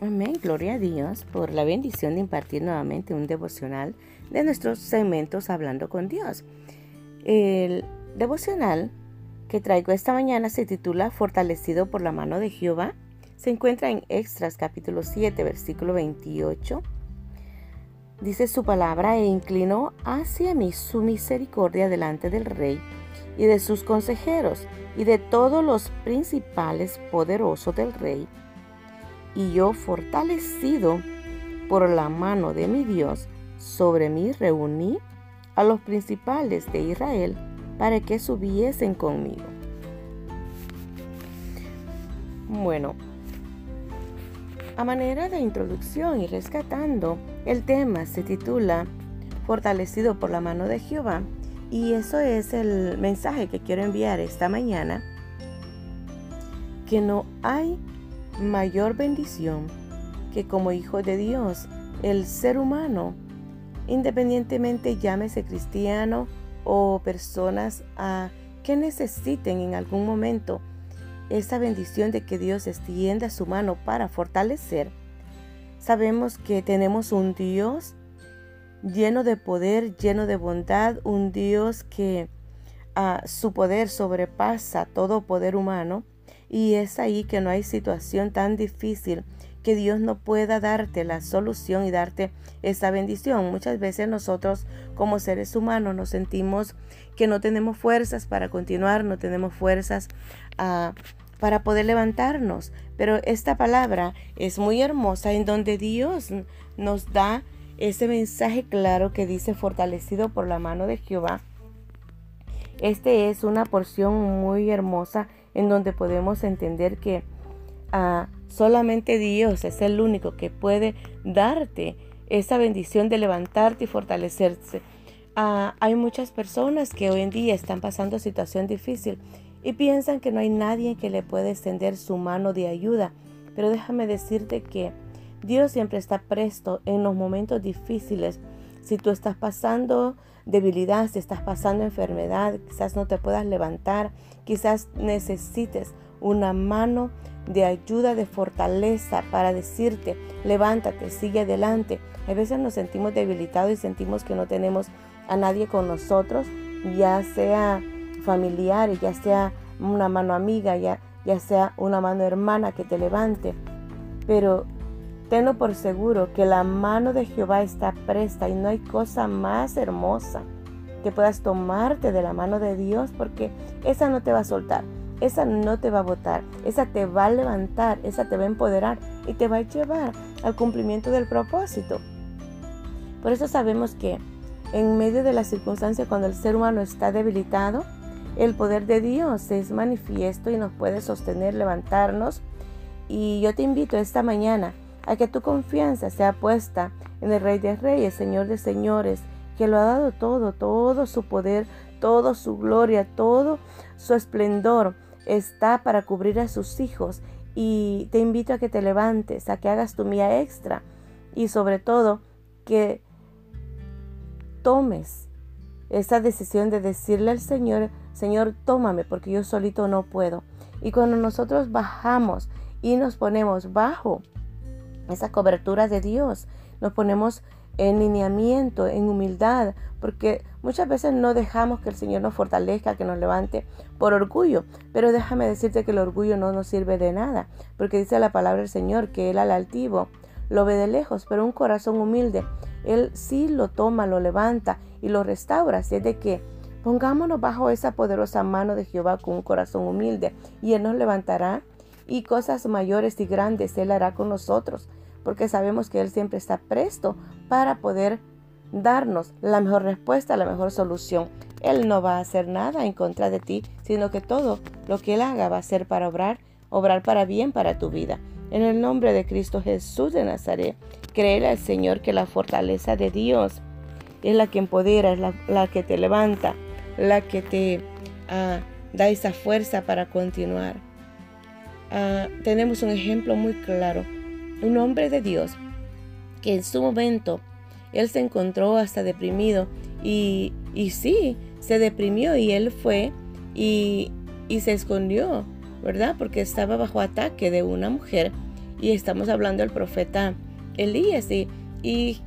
Amén, gloria a Dios por la bendición de impartir nuevamente un devocional de nuestros segmentos Hablando con Dios. El devocional que traigo esta mañana se titula Fortalecido por la mano de Jehová. Se encuentra en Extras capítulo 7, versículo 28. Dice su palabra e inclinó hacia mí su misericordia delante del rey y de sus consejeros y de todos los principales poderosos del rey y yo fortalecido por la mano de mi Dios sobre mí reuní a los principales de Israel para que subiesen conmigo. Bueno, a manera de introducción y rescatando, el tema se titula Fortalecido por la mano de Jehová y eso es el mensaje que quiero enviar esta mañana, que no hay mayor bendición que como hijo de Dios, el ser humano, independientemente llámese cristiano o personas a que necesiten en algún momento esa bendición de que Dios extienda su mano para fortalecer, sabemos que tenemos un Dios lleno de poder, lleno de bondad, un Dios que ah, su poder sobrepasa todo poder humano y es ahí que no hay situación tan difícil que Dios no pueda darte la solución y darte esa bendición. Muchas veces nosotros como seres humanos nos sentimos que no tenemos fuerzas para continuar, no tenemos fuerzas ah, para poder levantarnos. Pero esta palabra es muy hermosa en donde Dios nos da ese mensaje claro que dice fortalecido por la mano de Jehová. Este es una porción muy hermosa en donde podemos entender que ah, solamente Dios es el único que puede darte esa bendición de levantarte y fortalecerse. Ah, hay muchas personas que hoy en día están pasando situación difícil y piensan que no hay nadie que le pueda extender su mano de ayuda. Pero déjame decirte que Dios siempre está presto en los momentos difíciles. Si tú estás pasando debilidad, si estás pasando enfermedad, quizás no te puedas levantar, quizás necesites una mano de ayuda, de fortaleza para decirte, levántate, sigue adelante. A veces nos sentimos debilitados y sentimos que no tenemos a nadie con nosotros, ya sea familiar, ya sea una mano amiga, ya, ya sea una mano hermana que te levante. Pero Tenlo por seguro que la mano de Jehová está presta y no hay cosa más hermosa que puedas tomarte de la mano de Dios porque esa no te va a soltar, esa no te va a botar, esa te va a levantar, esa te va a empoderar y te va a llevar al cumplimiento del propósito. Por eso sabemos que en medio de la circunstancia cuando el ser humano está debilitado, el poder de Dios es manifiesto y nos puede sostener, levantarnos. Y yo te invito esta mañana a que tu confianza sea puesta en el Rey de Reyes, Señor de Señores, que lo ha dado todo, todo su poder, toda su gloria, todo su esplendor está para cubrir a sus hijos. Y te invito a que te levantes, a que hagas tu mía extra y sobre todo que tomes esa decisión de decirle al Señor, Señor, tómame porque yo solito no puedo. Y cuando nosotros bajamos y nos ponemos bajo esa cobertura de Dios. Nos ponemos en lineamiento, en humildad, porque muchas veces no dejamos que el Señor nos fortalezca, que nos levante por orgullo. Pero déjame decirte que el orgullo no nos sirve de nada, porque dice la palabra del Señor que Él al altivo lo ve de lejos, pero un corazón humilde, Él sí lo toma, lo levanta y lo restaura. Así es de que pongámonos bajo esa poderosa mano de Jehová con un corazón humilde y Él nos levantará y cosas mayores y grandes Él hará con nosotros porque sabemos que Él siempre está presto para poder darnos la mejor respuesta, la mejor solución. Él no va a hacer nada en contra de ti, sino que todo lo que Él haga va a ser para obrar, obrar para bien para tu vida. En el nombre de Cristo Jesús de Nazaret, creer al Señor que la fortaleza de Dios es la que empodera, es la, que te levanta, la que te ah, da esa fuerza para continuar. Ah, tenemos un ejemplo muy claro un hombre de Dios que en su momento él se encontró hasta deprimido y, y sí, se deprimió y él fue y, y se escondió, ¿verdad? Porque estaba bajo ataque de una mujer Y estamos hablando del profeta Elías. Y, y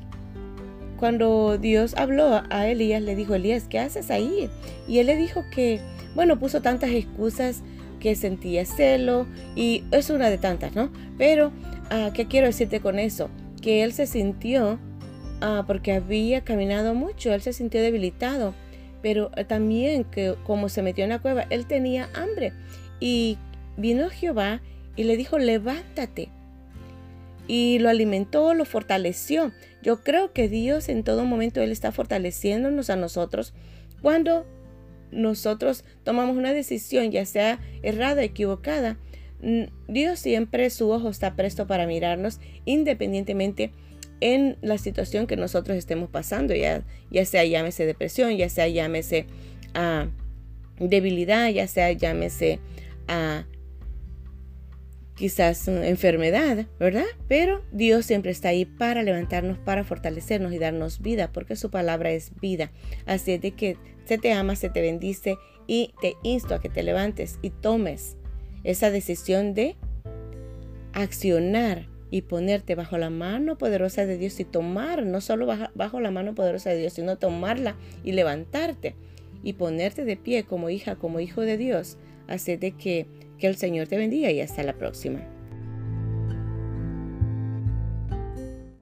cuando Dios habló a Elías, le dijo, Elías, ¿qué haces ahí? Y él le dijo que, bueno, puso tantas excusas que sentía celo y es una de tantas, ¿no? Pero, ah, ¿qué quiero decirte con eso? Que él se sintió, ah, porque había caminado mucho, él se sintió debilitado, pero también que como se metió en la cueva, él tenía hambre. Y vino Jehová y le dijo, levántate. Y lo alimentó, lo fortaleció. Yo creo que Dios en todo momento, Él está fortaleciéndonos a nosotros cuando nosotros tomamos una decisión, ya sea errada, equivocada. Dios siempre su ojo está presto para mirarnos independientemente en la situación que nosotros estemos pasando, ya, ya sea llámese depresión, ya sea llámese a debilidad, ya sea llámese a quizás enfermedad, ¿verdad? Pero Dios siempre está ahí para levantarnos, para fortalecernos y darnos vida, porque su palabra es vida. Así es de que se te ama, se te bendice y te insto a que te levantes y tomes esa decisión de accionar y ponerte bajo la mano poderosa de Dios y tomar, no solo bajo la mano poderosa de Dios, sino tomarla y levantarte y ponerte de pie como hija, como hijo de Dios. Así de que, que el Señor te bendiga y hasta la próxima.